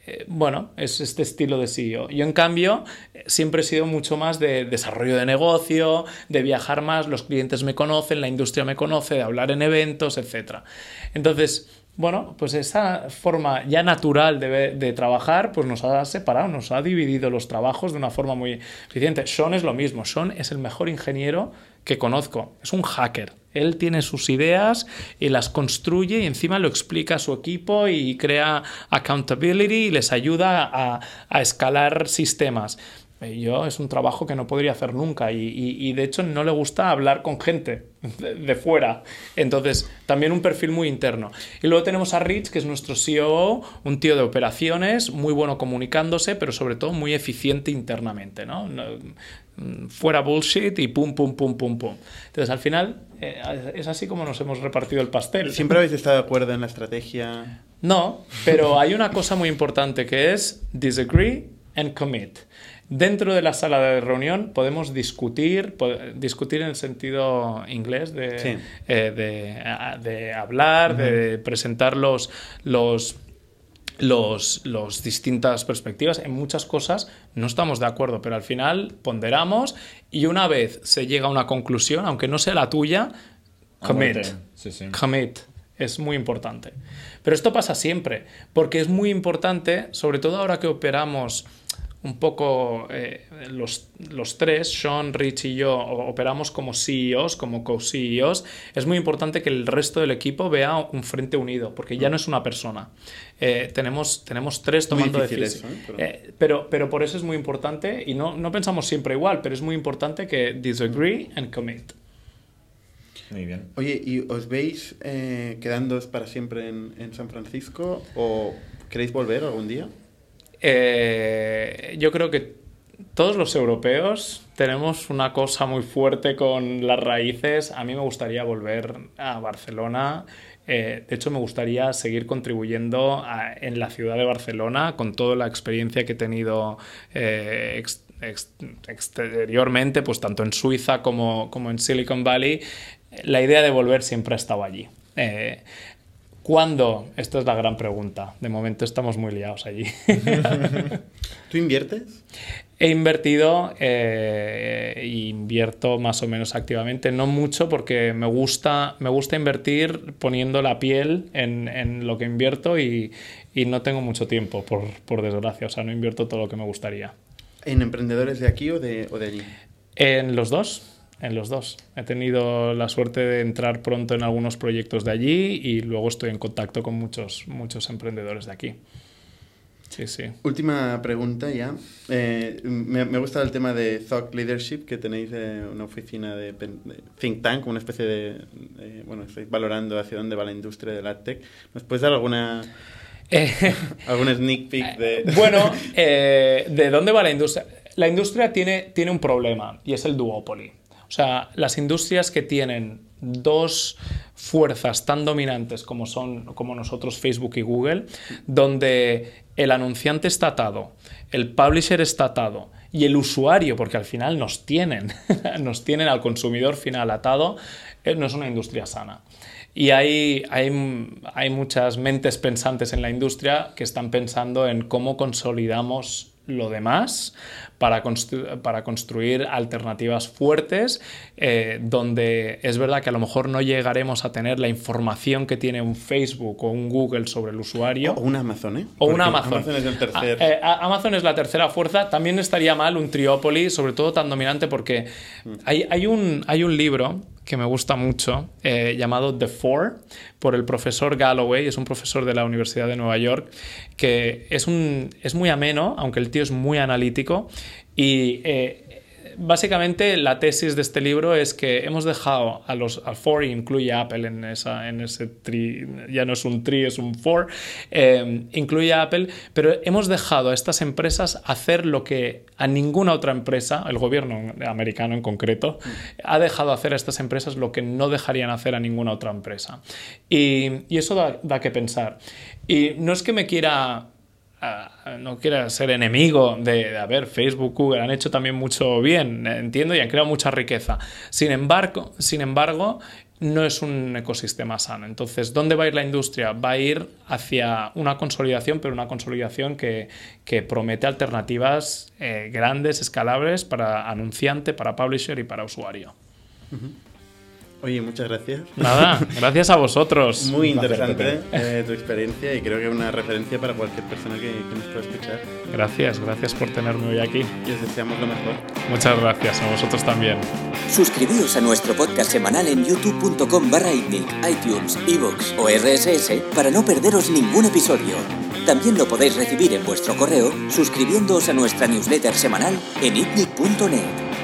Eh, bueno, es este estilo de CEO. Yo, en cambio, siempre he sido mucho más de desarrollo de negocio, de viajar más, los clientes me conocen, la industria me conoce, de hablar en eventos, etc. Entonces, bueno, pues esa forma ya natural de, trabajar, pues nos ha separado, nos ha dividido los trabajos de una forma muy eficiente. Sean es lo mismo, Sean es el mejor ingeniero que conozco, es un hacker. Él tiene sus ideas y las construye y encima lo explica a su equipo y crea accountability y les ayuda a escalar sistemas. Eh, yo es un trabajo que no podría hacer nunca y, de hecho no le gusta hablar con gente de, fuera. Entonces, también un perfil muy interno. Y luego tenemos a Rich, que es nuestro CEO, un tío de operaciones, muy bueno comunicándose, pero sobre todo muy eficiente internamente, ¿no? Mm, fuera bullshit y pum, pum, pum, pum, pum. Entonces, al final, eh, es así como nos hemos repartido el pastel. ¿Siempre habéis estado de acuerdo en la estrategia? No, pero hay una cosa muy importante que es disagree and commit. Dentro de la sala de reunión podemos discutir, discutir en el sentido inglés de, eh, de, hablar, de presentar los, los, los, distintas perspectivas. En muchas cosas no estamos de acuerdo, pero al final ponderamos y una vez se llega a una conclusión, aunque no sea la tuya, commit. Commit. Es muy importante. Pero esto pasa siempre, porque es muy importante, sobre todo ahora que operamos un poco eh, los, los, tres, Sean, Rich y yo, operamos como CEOs, como co-CEOs, es muy importante que el resto del equipo vea un frente unido, porque ya no es una persona. Eh, tenemos, tenemos tres tomando decisiones. ¿eh? pero... pero... por eso es muy importante, y no, no pensamos siempre igual, pero es muy importante que disagree and commit. Muy bien. Oye, ¿y os veis quedándoos para siempre en, en San Francisco o queréis volver algún día? Eh, yo creo que todos los europeos tenemos una cosa muy fuerte con las raíces. A mí me gustaría volver a Barcelona. Eh, de hecho, me gustaría seguir contribuyendo en la ciudad de Barcelona con toda la experiencia que he tenido eh, exteriormente, pues tanto en Suiza como, como, en Silicon Valley. La idea de volver siempre ha estado allí. ¿Cuándo? Esta es la gran pregunta. De momento estamos muy liados allí. ¿Tú inviertes? He invertido e invierto más o menos activamente, no mucho porque me gusta, me gusta invertir poniendo la piel en, lo que invierto y, no tengo mucho tiempo, por, por, desgracia, o sea, no invierto todo lo que me gustaría. ¿En emprendedores de aquí o de, o de allí? En los dos en los dos. He tenido la suerte de entrar pronto en algunos proyectos de allí y luego estoy en contacto con muchos, muchos emprendedores de aquí. Sí, sí. Última pregunta ya. Eh, me, me, gusta el tema de Thought Leadership, que tenéis eh, una oficina de, think tank, una especie de, Bueno, estáis valorando hacia dónde va la industria del AdTech. ¿Nos puedes dar alguna... Eh, ¿Algún sneak peek de...? bueno, ¿de dónde va la industria? la industria tiene, tiene un problema y es el duopoly. O sea, las industrias que tienen dos fuerzas tan dominantes como son como nosotros Facebook y Google, donde el anunciante está atado, el publisher está atado y el usuario, porque al final nos tienen, nos tienen al consumidor final atado, eh, no es una industria sana. Y hay, hay, hay muchas mentes pensantes en la industria que están pensando en cómo consolidamos lo demás para, para construir alternativas fuertes eh, donde es verdad que a lo mejor no llegaremos a tener la información que tiene un Facebook o un Google sobre el usuario. O un Amazon, ¿eh? O un Amazon. Amazon es el tercer. Eh, Amazon es la tercera fuerza. También estaría mal un Triópoli, sobre todo tan dominante porque mm. hay, hay, un, hay un libro que me gusta mucho, eh, llamado The Four, por el profesor Galloway, es un profesor de la Universidad de Nueva York, que es, un, es muy ameno, aunque el tío es muy analítico, y eh, básicamente la tesis de este libro es que hemos dejado a los al for incluye Apple en esa en ese tri ya no es un tri es un for eh, incluye Apple pero hemos dejado a estas empresas hacer lo que a ninguna otra empresa el gobierno americano en concreto ha dejado hacer a estas empresas lo que no dejarían hacer a ninguna otra empresa. Y, y eso da, da que pensar. Y no es que me quiera no quiera ser enemigo de, a ver, Facebook, Google han hecho también mucho bien, entiendo, y han creado mucha riqueza. Sin embargo, sin embargo, no es un ecosistema sano. Entonces, ¿dónde va a ir la industria? Va a ir hacia una consolidación, pero una consolidación que, promete alternativas eh, grandes, escalables para anunciante, para publisher y para usuario. Oye, muchas gracias. Nada, gracias a vosotros. Muy interesante eh, tu experiencia y creo que una referencia para cualquier persona que, nos pueda escuchar. Gracias, gracias por tenerme hoy aquí. Y os deseamos lo mejor. Muchas gracias, a vosotros también. Suscribíos a nuestro podcast semanal en youtube.com barra iTunes, Evox o RSS para no perderos ningún episodio. También lo podéis recibir en vuestro correo suscribiéndoos a nuestra newsletter semanal en itnic.net.